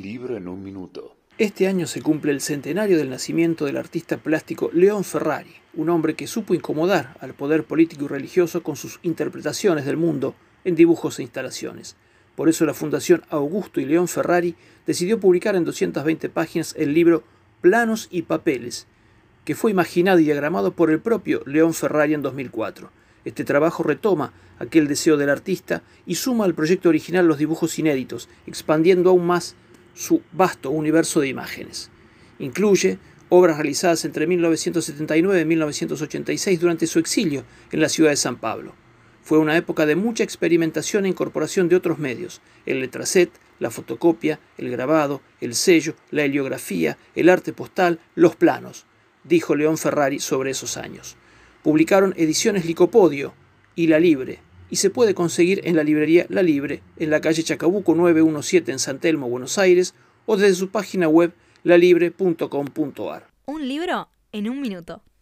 Libro en un minuto. Este año se cumple el centenario del nacimiento del artista plástico León Ferrari, un hombre que supo incomodar al poder político y religioso con sus interpretaciones del mundo en dibujos e instalaciones. Por eso la Fundación Augusto y León Ferrari decidió publicar en 220 páginas el libro Planos y Papeles, que fue imaginado y diagramado por el propio León Ferrari en 2004. Este trabajo retoma aquel deseo del artista y suma al proyecto original los dibujos inéditos, expandiendo aún más su vasto universo de imágenes. Incluye obras realizadas entre 1979 y 1986 durante su exilio en la ciudad de San Pablo. Fue una época de mucha experimentación e incorporación de otros medios, el letracet, la fotocopia, el grabado, el sello, la heliografía, el arte postal, los planos, dijo León Ferrari sobre esos años. Publicaron ediciones Licopodio y La Libre, y se puede conseguir en la librería La Libre, en la calle Chacabuco 917 en San Telmo, Buenos Aires, o desde su página web lalibre.com.ar. Un libro en un minuto.